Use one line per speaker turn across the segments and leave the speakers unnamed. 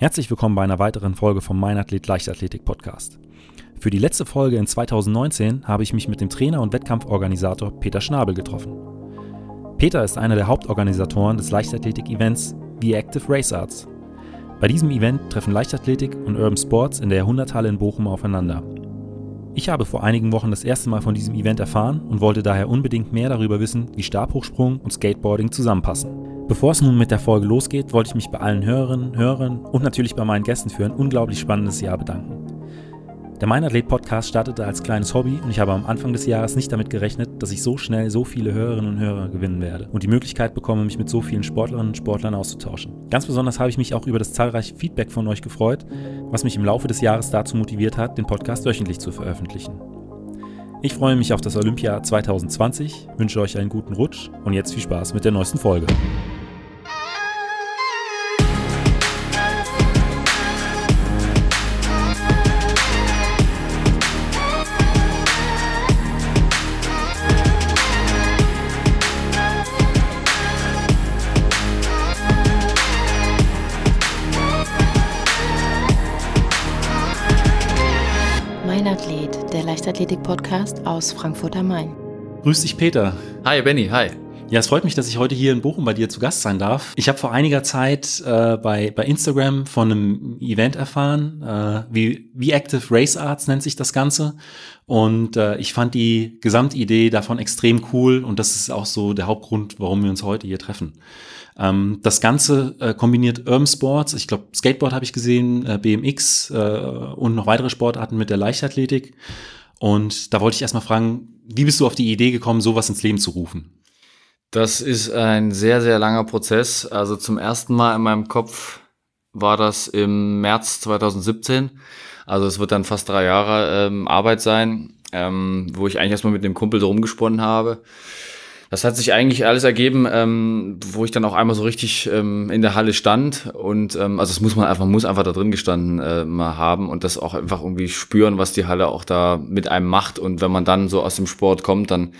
Herzlich willkommen bei einer weiteren Folge vom Mein Athlet Leichtathletik Podcast. Für die letzte Folge in 2019 habe ich mich mit dem Trainer und Wettkampforganisator Peter Schnabel getroffen. Peter ist einer der Hauptorganisatoren des Leichtathletik-Events The Active Race Arts. Bei diesem Event treffen Leichtathletik und Urban Sports in der Jahrhunderthalle in Bochum aufeinander. Ich habe vor einigen Wochen das erste Mal von diesem Event erfahren und wollte daher unbedingt mehr darüber wissen, wie Stabhochsprung und Skateboarding zusammenpassen. Bevor es nun mit der Folge losgeht, wollte ich mich bei allen Hörerinnen, Hörern und natürlich bei meinen Gästen für ein unglaublich spannendes Jahr bedanken. Der Meinathlet Podcast startete als kleines Hobby und ich habe am Anfang des Jahres nicht damit gerechnet, dass ich so schnell so viele Hörerinnen und Hörer gewinnen werde und die Möglichkeit bekomme, mich mit so vielen Sportlerinnen und Sportlern auszutauschen. Ganz besonders habe ich mich auch über das zahlreiche Feedback von euch gefreut, was mich im Laufe des Jahres dazu motiviert hat, den Podcast wöchentlich zu veröffentlichen. Ich freue mich auf das Olympia 2020, wünsche euch einen guten Rutsch und jetzt viel Spaß mit der neuesten Folge.
Leichtathletik-Podcast aus Frankfurt am Main.
Grüß dich, Peter.
Hi, Benny. Hi.
Ja, es freut mich, dass ich heute hier in Bochum bei dir zu Gast sein darf. Ich habe vor einiger Zeit äh, bei, bei Instagram von einem Event erfahren, äh, wie, wie Active Race Arts nennt sich das Ganze. Und äh, ich fand die Gesamtidee davon extrem cool und das ist auch so der Hauptgrund, warum wir uns heute hier treffen. Ähm, das Ganze äh, kombiniert Urban Sports, ich glaube Skateboard habe ich gesehen, äh, BMX äh, und noch weitere Sportarten mit der Leichtathletik. Und da wollte ich erstmal fragen, wie bist du auf die Idee gekommen, sowas ins Leben zu rufen?
Das ist ein sehr, sehr langer Prozess. Also zum ersten Mal in meinem Kopf war das im März 2017. Also es wird dann fast drei Jahre ähm, Arbeit sein, ähm, wo ich eigentlich erstmal mit dem Kumpel drum gesponnen habe. Das hat sich eigentlich alles ergeben, ähm, wo ich dann auch einmal so richtig ähm, in der Halle stand und ähm, also das muss man einfach muss einfach da drin gestanden äh, mal haben und das auch einfach irgendwie spüren, was die Halle auch da mit einem macht. Und wenn man dann so aus dem Sport kommt, dann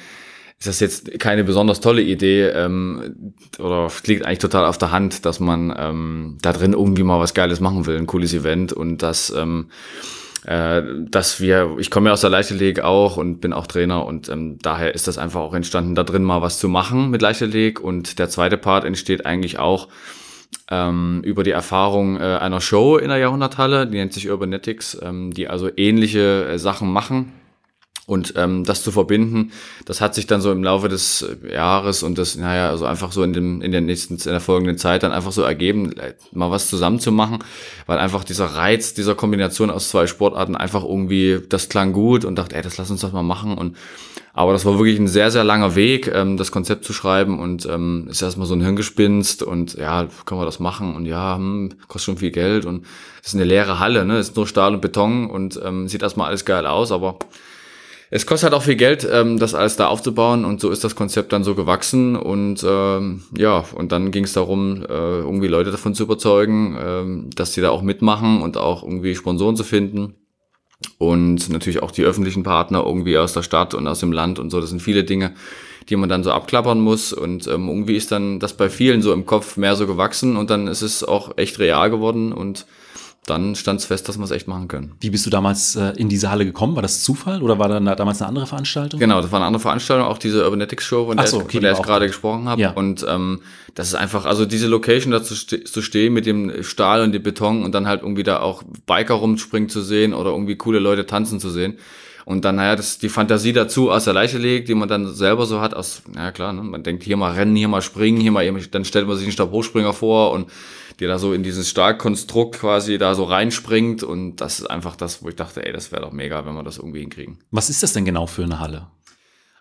ist das jetzt keine besonders tolle Idee ähm, oder liegt eigentlich total auf der Hand, dass man ähm, da drin irgendwie mal was Geiles machen will, ein cooles Event und das ähm, äh, dass wir, ich komme ja aus der Leichtathletik auch und bin auch Trainer und ähm, daher ist das einfach auch entstanden, da drin mal was zu machen mit Leichtathletik und der zweite Part entsteht eigentlich auch ähm, über die Erfahrung äh, einer Show in der Jahrhunderthalle, die nennt sich Urbanetics, ähm, die also ähnliche äh, Sachen machen und ähm, das zu verbinden, das hat sich dann so im Laufe des äh, Jahres und das, naja, also einfach so in dem, in der nächsten, in der folgenden Zeit dann einfach so ergeben, äh, mal was zusammen zu machen, weil einfach dieser Reiz dieser Kombination aus zwei Sportarten einfach irgendwie, das klang gut und dachte, ey, das lass uns doch mal machen. Und aber das war wirklich ein sehr, sehr langer Weg, ähm, das Konzept zu schreiben und ähm, ist erstmal so ein Hirngespinst und ja, können wir das machen? Und ja, hm, kostet schon viel Geld und ist eine leere Halle, ne, ist nur Stahl und Beton und ähm, sieht erstmal alles geil aus, aber es kostet halt auch viel Geld, ähm, das alles da aufzubauen und so ist das Konzept dann so gewachsen und ähm, ja, und dann ging es darum, äh, irgendwie Leute davon zu überzeugen, ähm, dass sie da auch mitmachen und auch irgendwie Sponsoren zu finden und natürlich auch die öffentlichen Partner irgendwie aus der Stadt und aus dem Land und so, das sind viele Dinge, die man dann so abklappern muss und ähm, irgendwie ist dann das bei vielen so im Kopf mehr so gewachsen und dann ist es auch echt real geworden und dann stand es fest, dass wir es echt machen können.
Wie bist du damals äh, in diese Halle gekommen? War das Zufall oder war da damals eine andere Veranstaltung?
Genau, das war eine andere Veranstaltung, auch diese Urbanetics Show, von der,
so,
okay, von der ich gerade gesprochen habe. Ja. Und ähm, das ist einfach, also diese Location da zu, zu stehen mit dem Stahl und dem Beton und dann halt irgendwie da auch Biker rumspringen zu sehen oder irgendwie coole Leute tanzen zu sehen. Und dann, naja, das die Fantasie dazu aus der Leiche legt, die man dann selber so hat, aus, naja klar, ne, man denkt hier mal rennen, hier mal springen, hier mal, dann stellt man sich einen Stabhochspringer vor und der da so in dieses Starkkonstrukt quasi da so reinspringt. Und das ist einfach das, wo ich dachte, ey, das wäre doch mega, wenn wir das irgendwie hinkriegen.
Was ist das denn genau für eine Halle?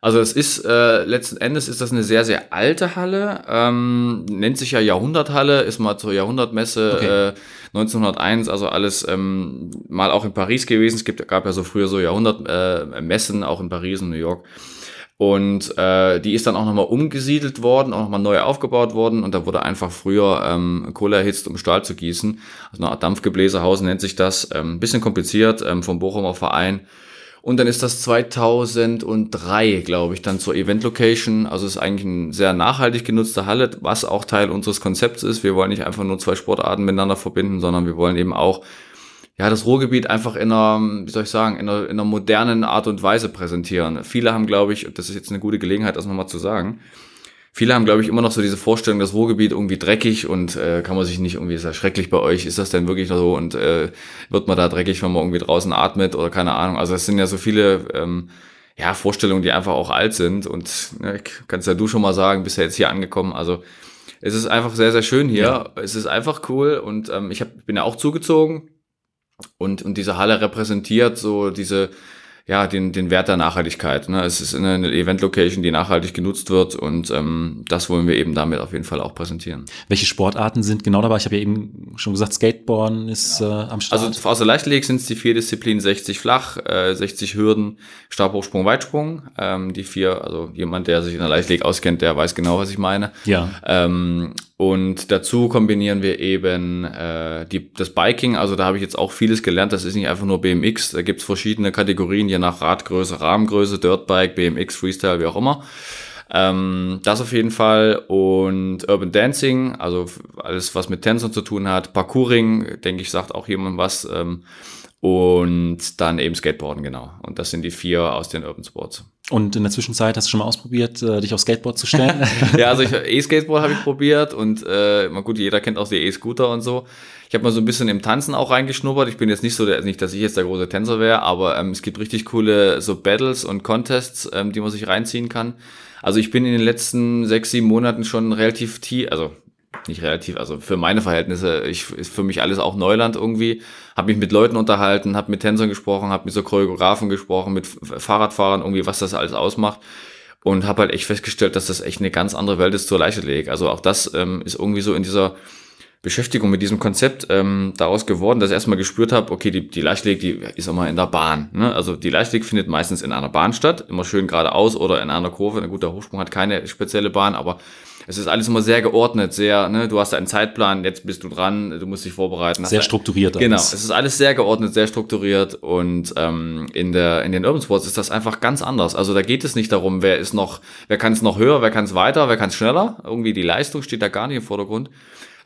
Also es ist äh, letzten Endes ist das eine sehr sehr alte Halle, ähm, nennt sich ja Jahrhunderthalle, ist mal zur Jahrhundertmesse okay. äh, 1901, also alles ähm, mal auch in Paris gewesen. Es gibt gab ja so früher so Jahrhundertmessen äh, auch in Paris und New York. Und äh, die ist dann auch nochmal umgesiedelt worden, auch nochmal neu aufgebaut worden und da wurde einfach früher ähm, Kohle erhitzt, um Stahl zu gießen. Also eine Art Dampfgebläsehaus nennt sich das. Ähm, bisschen kompliziert, ähm, vom Bochumer Verein. Und dann ist das 2003, glaube ich, dann zur Event Location. Also ist eigentlich ein sehr nachhaltig genutzte Halle, was auch Teil unseres Konzepts ist. Wir wollen nicht einfach nur zwei Sportarten miteinander verbinden, sondern wir wollen eben auch ja, das Ruhrgebiet einfach in einer, wie soll ich sagen, in einer, in einer modernen Art und Weise präsentieren. Viele haben, glaube ich, das ist jetzt eine gute Gelegenheit, das nochmal zu sagen, viele haben, glaube ich, immer noch so diese Vorstellung, das Ruhrgebiet irgendwie dreckig und äh, kann man sich nicht irgendwie, ist ja schrecklich bei euch, ist das denn wirklich so und äh, wird man da dreckig, wenn man irgendwie draußen atmet oder keine Ahnung. Also es sind ja so viele ähm, ja, Vorstellungen, die einfach auch alt sind und ne, kannst ja du schon mal sagen, bist ja jetzt hier angekommen, also es ist einfach sehr, sehr schön hier. Ja. Es ist einfach cool und ähm, ich hab, bin ja auch zugezogen und, und diese Halle repräsentiert so diese, ja, den, den Wert der Nachhaltigkeit. Ne? Es ist eine Event-Location, die nachhaltig genutzt wird und ähm, das wollen wir eben damit auf jeden Fall auch präsentieren.
Welche Sportarten sind genau dabei? Ich habe ja eben schon gesagt, Skateboarden ist äh, am Start.
Also aus der Leichtathletik sind es die vier Disziplinen 60 flach, äh, 60 Hürden, Stabhochsprung, Weitsprung. Ähm, die vier, also jemand, der sich in der Leichtathletik auskennt, der weiß genau, was ich meine.
Ja.
Ähm, und dazu kombinieren wir eben äh, die, das Biking, also da habe ich jetzt auch vieles gelernt, das ist nicht einfach nur BMX, da gibt's verschiedene Kategorien, je nach Radgröße, Rahmengröße, Dirtbike, BMX, Freestyle, wie auch immer. Ähm, das auf jeden Fall und Urban Dancing, also alles, was mit Tänzern zu tun hat. Parkouring, denke ich, sagt auch jemand was. Ähm, und dann eben Skateboarden, genau. Und das sind die vier aus den Urban Sports.
Und in der Zwischenzeit hast du schon mal ausprobiert, äh, dich auf Skateboard zu stellen?
ja, also E-Skateboard habe ich probiert und äh, mal gut, jeder kennt auch die E-Scooter und so. Ich habe mal so ein bisschen im Tanzen auch reingeschnuppert. Ich bin jetzt nicht so, der, nicht, dass ich jetzt der große Tänzer wäre, aber ähm, es gibt richtig coole so Battles und Contests, ähm, die man sich reinziehen kann. Also ich bin in den letzten sechs, sieben Monaten schon relativ tief, also nicht relativ, also für meine Verhältnisse, ich, ist für mich alles auch Neuland irgendwie. Habe mich mit Leuten unterhalten, habe mit Tänzern gesprochen, habe mit so Choreografen gesprochen, mit Fahrradfahrern irgendwie, was das alles ausmacht. Und habe halt echt festgestellt, dass das echt eine ganz andere Welt ist zur Leichtathletik. Also auch das ähm, ist irgendwie so in dieser Beschäftigung mit diesem Konzept ähm, daraus geworden, dass ich erstmal gespürt habe, okay, die, die Leichtathletik, die ist immer in der Bahn. Ne? Also die Leichtathletik findet meistens in einer Bahn statt, immer schön geradeaus oder in einer Kurve. Ein guter Hochsprung hat keine spezielle Bahn, aber es ist alles immer sehr geordnet, sehr, ne, du hast einen Zeitplan, jetzt bist du dran, du musst dich vorbereiten.
Sehr strukturiert.
Alles. Genau, es ist alles sehr geordnet, sehr strukturiert und ähm, in der in den Urban Sports ist das einfach ganz anders. Also da geht es nicht darum, wer ist noch, wer kann es noch höher, wer kann es weiter, wer kann es schneller. Irgendwie die Leistung steht da gar nicht im Vordergrund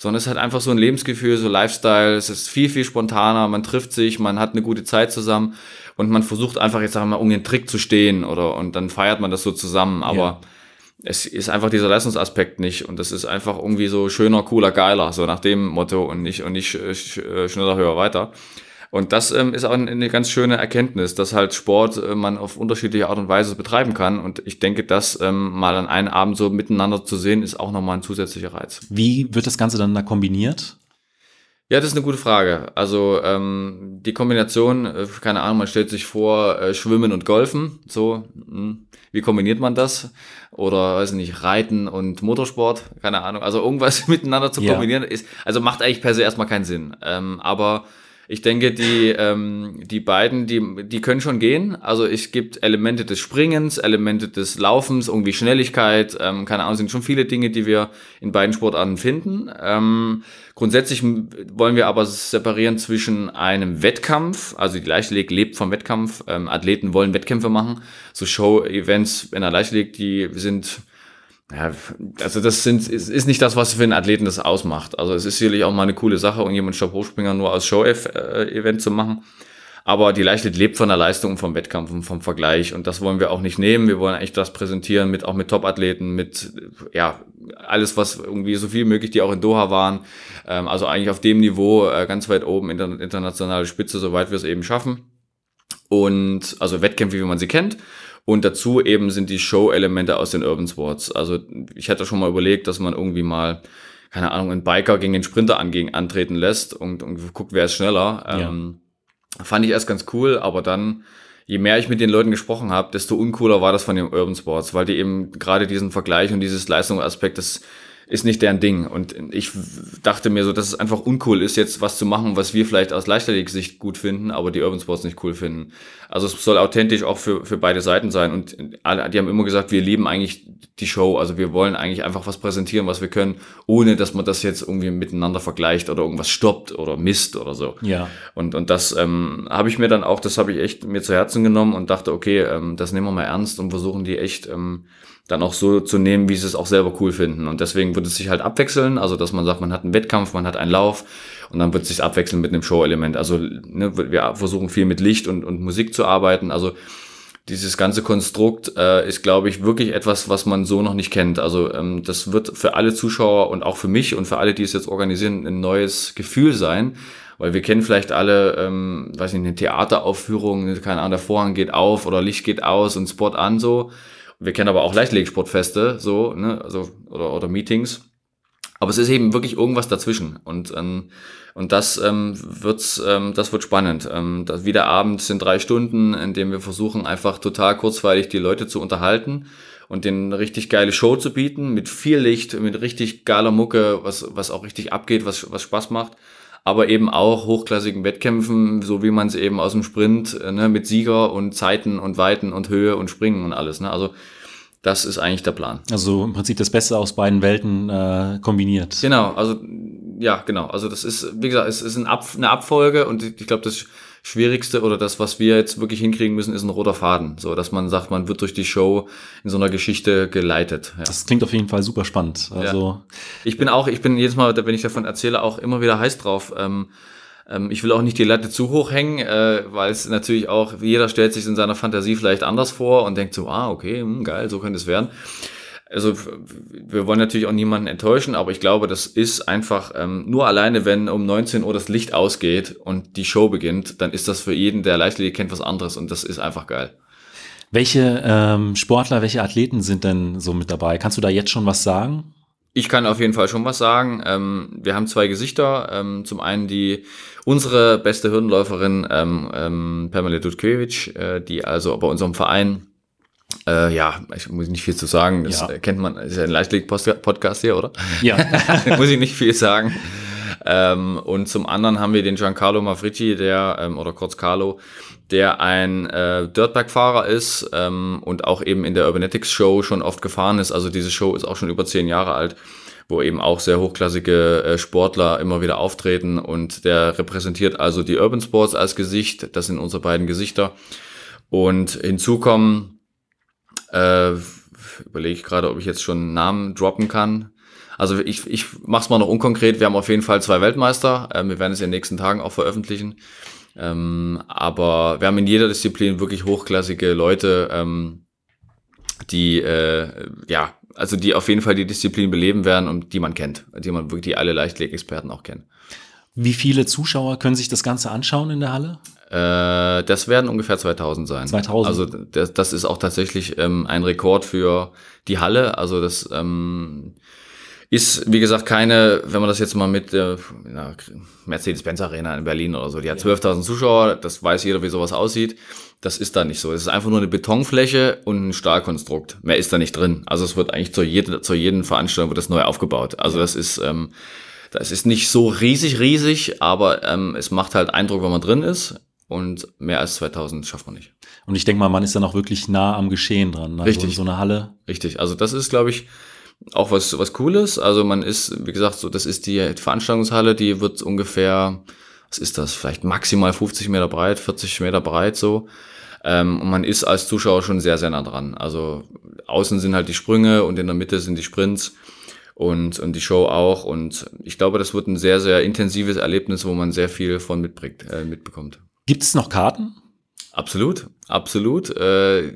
sondern es ist halt einfach so ein Lebensgefühl, so Lifestyle, es ist viel, viel spontaner, man trifft sich, man hat eine gute Zeit zusammen und man versucht einfach jetzt sagen wir mal um den Trick zu stehen oder und dann feiert man das so zusammen, aber ja es ist einfach dieser Leistungsaspekt nicht und das ist einfach irgendwie so schöner, cooler, geiler, so nach dem Motto und nicht und nicht äh, schneller, höher, weiter. Und das ähm, ist auch eine ganz schöne Erkenntnis, dass halt Sport äh, man auf unterschiedliche Art und Weise betreiben kann. Und ich denke, das ähm, mal an einem Abend so miteinander zu sehen, ist auch nochmal ein zusätzlicher Reiz.
Wie wird das Ganze dann da kombiniert?
Ja, das ist eine gute Frage. Also ähm, die Kombination, äh, keine Ahnung, man stellt sich vor, äh, Schwimmen und Golfen, so, mh, hm, wie kombiniert man das? Oder, weiß ich nicht, Reiten und Motorsport, keine Ahnung. Also irgendwas miteinander zu kombinieren, ja. ist, also macht eigentlich per se erstmal keinen Sinn. Ähm, aber ich denke, die, ähm, die beiden, die, die können schon gehen. Also es gibt Elemente des Springens, Elemente des Laufens, irgendwie Schnelligkeit, ähm, keine Ahnung, sind schon viele Dinge, die wir in beiden Sportarten finden. Ähm, grundsätzlich wollen wir aber separieren zwischen einem Wettkampf, also die Leichtathletik lebt vom Wettkampf, ähm, Athleten wollen Wettkämpfe machen, so Show-Events in der Leichtathletik, die sind ja, also das sind, ist, nicht das, was für einen Athleten das ausmacht. Also es ist sicherlich auch mal eine coole Sache, irgendjemand Stabhochspringer nur als Show-Event zu machen. Aber die Leichtathletik lebt von der Leistung und vom Wettkampf und vom Vergleich. Und das wollen wir auch nicht nehmen. Wir wollen eigentlich das präsentieren mit, auch mit Top-Athleten, mit, ja, alles, was irgendwie so viel möglich, die auch in Doha waren. Ähm, also eigentlich auf dem Niveau, äh, ganz weit oben, inter internationale Spitze, soweit wir es eben schaffen. Und, also Wettkämpfe, wie man sie kennt. Und dazu eben sind die Show-Elemente aus den Urban Sports. Also ich hatte schon mal überlegt, dass man irgendwie mal, keine Ahnung, einen Biker gegen den Sprinter angegen, antreten lässt und, und guckt, wer ist schneller. Ja. Ähm, fand ich erst ganz cool, aber dann, je mehr ich mit den Leuten gesprochen habe, desto uncooler war das von den Urban Sports, weil die eben gerade diesen Vergleich und dieses Leistungsaspekt, das ist nicht deren Ding. Und ich dachte mir so, dass es einfach uncool ist, jetzt was zu machen, was wir vielleicht aus Leichtathletik-Sicht gut finden, aber die Urban Sports nicht cool finden. Also es soll authentisch auch für, für beide Seiten sein. Und alle, die haben immer gesagt, wir lieben eigentlich die Show. Also wir wollen eigentlich einfach was präsentieren, was wir können, ohne dass man das jetzt irgendwie miteinander vergleicht oder irgendwas stoppt oder misst oder so.
Ja.
Und, und das ähm, habe ich mir dann auch, das habe ich echt mir zu Herzen genommen und dachte, okay, ähm, das nehmen wir mal ernst und versuchen die echt ähm, dann auch so zu nehmen, wie sie es auch selber cool finden. Und deswegen wird es sich halt abwechseln, also dass man sagt, man hat einen Wettkampf, man hat einen Lauf und dann wird es sich abwechseln mit einem Show-Element. Also ne, wir versuchen viel mit Licht und, und Musik zu arbeiten. Also dieses ganze Konstrukt äh, ist, glaube ich, wirklich etwas, was man so noch nicht kennt. Also ähm, das wird für alle Zuschauer und auch für mich und für alle, die es jetzt organisieren, ein neues Gefühl sein. Weil wir kennen vielleicht alle, ähm, weiß nicht, eine Theateraufführung, keine Ahnung, der Vorhang geht auf oder Licht geht aus und Spot an so. Wir kennen aber auch Leichtlegsportfeste, so, ne, also, oder, oder Meetings. Aber es ist eben wirklich irgendwas dazwischen. Und, ähm, und das ähm, wird's, ähm, das wird spannend. Ähm, das, wieder Abend sind drei Stunden, in dem wir versuchen, einfach total kurzweilig die Leute zu unterhalten und denen richtig geile Show zu bieten, mit viel Licht, mit richtig geiler Mucke, was, was auch richtig abgeht, was, was Spaß macht aber eben auch hochklassigen Wettkämpfen, so wie man es eben aus dem Sprint äh, ne, mit Sieger und Zeiten und Weiten und Höhe und Springen und alles. Ne? Also das ist eigentlich der Plan.
Also im Prinzip das Beste aus beiden Welten äh, kombiniert.
Genau, also ja, genau. Also das ist, wie gesagt, es ist ein Ab eine Abfolge und ich glaube, das Schwierigste oder das, was wir jetzt wirklich hinkriegen müssen, ist ein roter Faden. So, dass man sagt, man wird durch die Show in so einer Geschichte geleitet.
Ja. Das klingt auf jeden Fall super spannend. Also ja.
ich bin auch, ich bin jedes Mal, wenn ich davon erzähle, auch immer wieder heiß drauf. Ähm, ähm, ich will auch nicht die Latte zu hoch hängen, äh, weil es natürlich auch, jeder stellt sich in seiner Fantasie vielleicht anders vor und denkt so, ah, okay, mh, hm, geil, so könnte es werden also wir wollen natürlich auch niemanden enttäuschen, aber ich glaube, das ist einfach ähm, nur alleine, wenn um 19 Uhr das Licht ausgeht und die Show beginnt, dann ist das für jeden, der Leichtathletik kennt, was anderes und das ist einfach geil.
Welche ähm, Sportler, welche Athleten sind denn so mit dabei? Kannst du da jetzt schon was sagen?
Ich kann auf jeden Fall schon was sagen. Ähm, wir haben zwei Gesichter. Ähm, zum einen die unsere beste Hürdenläuferin ähm, ähm, Pamela Dudkiewicz, äh, die also bei unserem Verein äh, ja, ich muss nicht viel zu sagen. Das ja. kennt man, ist ja ein Leichtleg-Podcast hier, oder?
Ja.
muss ich nicht viel sagen. Ähm, und zum anderen haben wir den Giancarlo Mafricci, der, ähm, oder kurz Carlo, der ein äh, Dirtbag-Fahrer ist ähm, und auch eben in der Urbanetics Show schon oft gefahren ist. Also diese Show ist auch schon über zehn Jahre alt, wo eben auch sehr hochklassige äh, Sportler immer wieder auftreten und der repräsentiert also die Urban Sports als Gesicht. Das sind unsere beiden Gesichter. Und hinzu kommen äh, Überlege ich gerade, ob ich jetzt schon einen Namen droppen kann. Also ich, ich mache es mal noch unkonkret. Wir haben auf jeden Fall zwei Weltmeister. Ähm, wir werden es in den nächsten Tagen auch veröffentlichen. Ähm, aber wir haben in jeder Disziplin wirklich hochklassige Leute, ähm, die äh, ja, also die auf jeden Fall die Disziplin beleben werden und die man kennt, die man wirklich die alle Leichtleg-Experten auch kennen.
Wie viele Zuschauer können sich das Ganze anschauen in der Halle?
Äh, das werden ungefähr 2000 sein.
2000.
Also das, das ist auch tatsächlich ähm, ein Rekord für die Halle. Also das ähm, ist, wie gesagt, keine, wenn man das jetzt mal mit äh, Mercedes-Benz Arena in Berlin oder so, die hat 12.000 Zuschauer, das weiß jeder, wie sowas aussieht. Das ist da nicht so. Es ist einfach nur eine Betonfläche und ein Stahlkonstrukt. Mehr ist da nicht drin. Also es wird eigentlich zu, jede, zu jeden Veranstaltung wird das neu aufgebaut. Also das ist, ähm, das ist nicht so riesig, riesig, aber ähm, es macht halt Eindruck, wenn man drin ist und mehr als 2000 schafft man nicht.
Und ich denke mal, man ist dann auch wirklich nah am Geschehen dran.
Also Richtig.
So eine Halle.
Richtig. Also das ist, glaube ich, auch was, was Cooles. Also man ist, wie gesagt, so, das ist die Veranstaltungshalle, die wird ungefähr, was ist das, vielleicht maximal 50 Meter breit, 40 Meter breit so. Ähm, und man ist als Zuschauer schon sehr, sehr nah dran. Also außen sind halt die Sprünge und in der Mitte sind die Sprints und, und die Show auch. Und ich glaube, das wird ein sehr, sehr intensives Erlebnis, wo man sehr viel von mitbringt, äh, mitbekommt.
Gibt es noch Karten?
Absolut, absolut. Äh,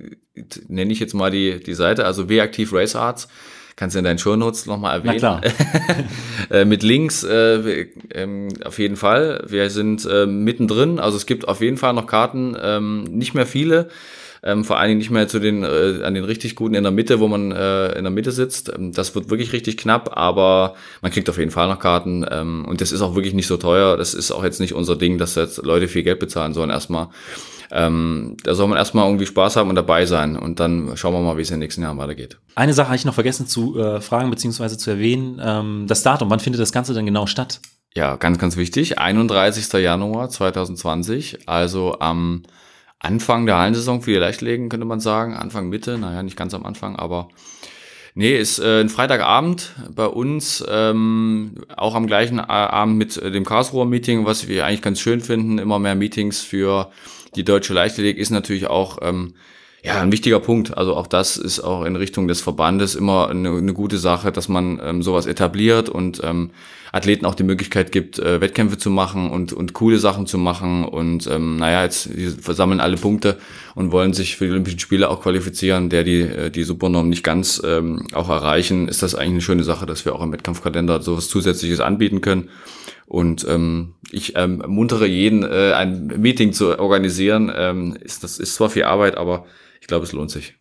nenne ich jetzt mal die, die Seite, also W-Aktiv Race Arts. Kannst du in deinen Show Notes nochmal erwähnen.
Na klar.
äh, mit Links äh, ähm, auf jeden Fall. Wir sind äh, mittendrin, also es gibt auf jeden Fall noch Karten, ähm, nicht mehr viele ähm, vor allen Dingen nicht mehr zu den, äh, an den richtig guten in der Mitte, wo man äh, in der Mitte sitzt. Ähm, das wird wirklich richtig knapp, aber man kriegt auf jeden Fall noch Karten ähm, und das ist auch wirklich nicht so teuer. Das ist auch jetzt nicht unser Ding, dass jetzt Leute viel Geld bezahlen sollen erstmal. ähm, da soll man erstmal irgendwie Spaß haben und dabei sein und dann schauen wir mal, wie es in den nächsten Jahren weitergeht.
Eine Sache habe ich noch vergessen zu äh, fragen bzw. zu erwähnen. Ähm, das Datum, wann findet das Ganze denn genau statt?
Ja, ganz, ganz wichtig. 31. Januar 2020, also am Anfang der Hallensaison für die Leichtlegen, könnte man sagen. Anfang, Mitte, naja, nicht ganz am Anfang, aber Nee, ist äh, ein Freitagabend bei uns, ähm, auch am gleichen Abend mit äh, dem Karlsruher Meeting, was wir eigentlich ganz schön finden. Immer mehr Meetings für die deutsche Leichtathletik ist natürlich auch ähm, ja, ein wichtiger Punkt. Also auch das ist auch in Richtung des Verbandes immer eine, eine gute Sache, dass man ähm, sowas etabliert und ähm, Athleten auch die Möglichkeit gibt, äh, Wettkämpfe zu machen und, und coole Sachen zu machen. Und ähm, naja, jetzt die versammeln alle Punkte und wollen sich für die Olympischen Spiele auch qualifizieren, der die, äh, die Supernorm nicht ganz ähm, auch erreichen, ist das eigentlich eine schöne Sache, dass wir auch im Wettkampfkalender sowas Zusätzliches anbieten können. Und ähm, ich ähm, muntere jeden, äh, ein Meeting zu organisieren. Ähm, ist, das ist zwar viel Arbeit, aber ich glaube, es lohnt sich.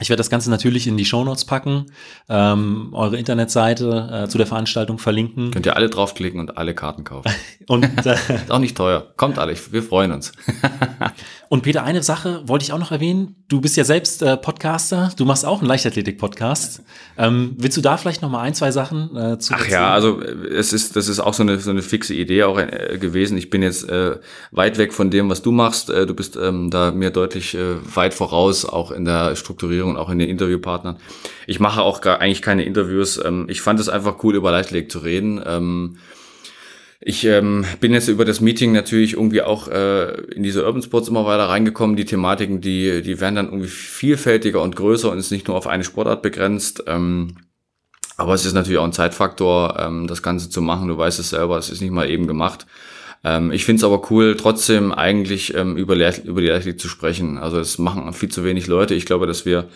Ich werde das Ganze natürlich in die Shownotes packen, ähm, eure Internetseite äh, zu der Veranstaltung verlinken.
Könnt ihr alle draufklicken und alle Karten kaufen.
und äh,
ist auch nicht teuer. Kommt alle, wir freuen uns.
und Peter, eine Sache wollte ich auch noch erwähnen. Du bist ja selbst äh, Podcaster, du machst auch einen Leichtathletik-Podcast. Ähm, willst du da vielleicht noch mal ein, zwei Sachen
äh, zu Ach ja, also äh, es ist, das ist auch so eine, so eine fixe Idee auch äh, gewesen. Ich bin jetzt äh, weit weg von dem, was du machst. Äh, du bist ähm, da mir deutlich äh, weit voraus, auch in der Strukturierung und auch in den Interviewpartnern. Ich mache auch gar, eigentlich keine Interviews. Ähm, ich fand es einfach cool, über Leichtathletik zu reden. Ähm, ich ähm, bin jetzt über das Meeting natürlich irgendwie auch äh, in diese Urban Sports immer weiter reingekommen. Die Thematiken, die, die werden dann irgendwie vielfältiger und größer und ist nicht nur auf eine Sportart begrenzt. Ähm, aber es ist natürlich auch ein Zeitfaktor, ähm, das Ganze zu machen. Du weißt es selber, es ist nicht mal eben gemacht. Ähm, ich finde es aber cool, trotzdem eigentlich ähm, über, über die Leichtathletik zu sprechen. Also es machen viel zu wenig Leute. Ich glaube, dass wir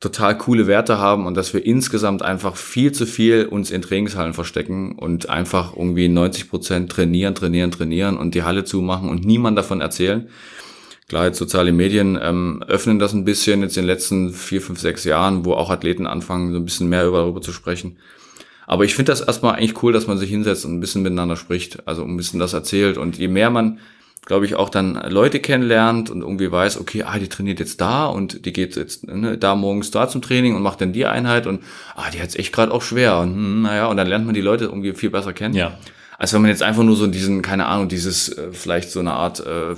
total coole Werte haben und dass wir insgesamt einfach viel zu viel uns in Trainingshallen verstecken und einfach irgendwie 90 Prozent trainieren, trainieren, trainieren und die Halle zumachen und niemand davon erzählen. Klar, jetzt soziale Medien ähm, öffnen das ein bisschen jetzt in den letzten vier, fünf, sechs Jahren, wo auch Athleten anfangen, so ein bisschen mehr darüber zu sprechen. Aber ich finde das erstmal eigentlich cool, dass man sich hinsetzt und ein bisschen miteinander spricht, also ein bisschen das erzählt. Und je mehr man, glaube ich, auch dann Leute kennenlernt und irgendwie weiß, okay, ah, die trainiert jetzt da und die geht jetzt ne, da morgens da zum Training und macht dann die Einheit und ah, die hat's echt gerade auch schwer. Und hm, naja, und dann lernt man die Leute irgendwie viel besser kennen.
Ja.
Als wenn man jetzt einfach nur so diesen, keine Ahnung, dieses äh, vielleicht so eine Art äh,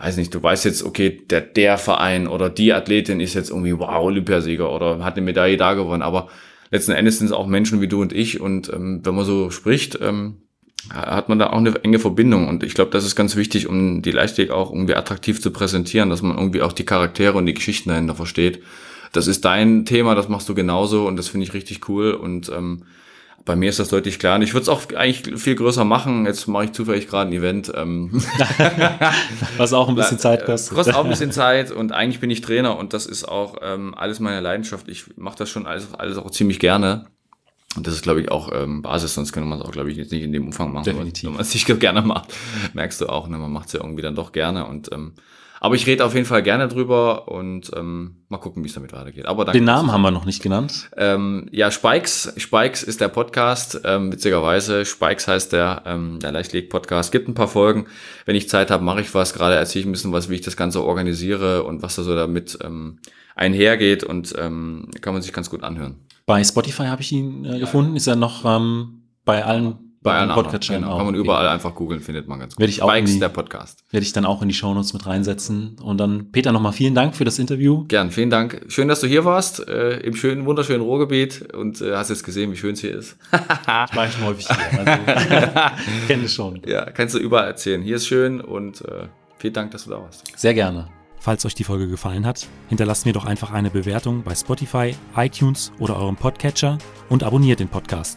weiß nicht, du weißt jetzt, okay, der, der Verein oder die Athletin ist jetzt irgendwie, wow, Olympiasieger oder hat eine Medaille da gewonnen, aber letzten Endes sind es auch Menschen wie du und ich und ähm, wenn man so spricht, ähm, hat man da auch eine enge Verbindung und ich glaube, das ist ganz wichtig, um die Leichtathletik auch irgendwie attraktiv zu präsentieren, dass man irgendwie auch die Charaktere und die Geschichten dahinter versteht. Das ist dein Thema, das machst du genauso und das finde ich richtig cool und ähm, bei mir ist das deutlich klar. Und ich würde es auch eigentlich viel größer machen. Jetzt mache ich zufällig gerade ein Event. Ähm.
Was auch ein bisschen Zeit kostet.
Kostet auch ein bisschen Zeit und eigentlich bin ich Trainer und das ist auch ähm, alles meine Leidenschaft. Ich mache das schon alles, alles auch ziemlich gerne. Und das ist, glaube ich, auch ähm, Basis, sonst könnte man es auch, glaube ich, jetzt nicht in dem Umfang machen.
Definitiv.
Wenn man es nicht gerne macht, merkst du auch, ne? man macht es ja irgendwie dann doch gerne. Und ähm, aber ich rede auf jeden Fall gerne drüber und ähm, mal gucken, wie es damit weitergeht. Aber
danke, Den Namen haben wir noch nicht genannt.
Ähm, ja, Spikes. Spikes ist der Podcast. Ähm, witzigerweise, Spikes heißt der, ähm, der Leichtleg-Podcast. Gibt ein paar Folgen. Wenn ich Zeit habe, mache ich was. Gerade erzähle ich ein bisschen was, wie ich das Ganze organisiere und was da so damit ähm, einhergeht und ähm, kann man sich ganz gut anhören.
Bei Spotify habe ich ihn äh, gefunden. Ist er noch ähm, bei allen
bei allen Podcatchern genau, Kann man überall okay. einfach googeln, findet man ganz
gut. Werde ich auch
Bikes,
die,
der Podcast.
Werde ich dann auch in die Shownotes mit reinsetzen. Und dann, Peter, nochmal vielen Dank für das Interview.
Gern, vielen Dank. Schön, dass du hier warst, äh, im schönen, wunderschönen Ruhrgebiet und äh, hast jetzt gesehen, wie schön es hier ist.
ich war schon häufig hier. Also, kenne es schon.
Ja, kannst du überall erzählen. Hier ist schön und äh, vielen Dank, dass du da warst.
Sehr gerne. Falls euch die Folge gefallen hat, hinterlasst mir doch einfach eine Bewertung bei Spotify, iTunes oder eurem Podcatcher und abonniert den Podcast.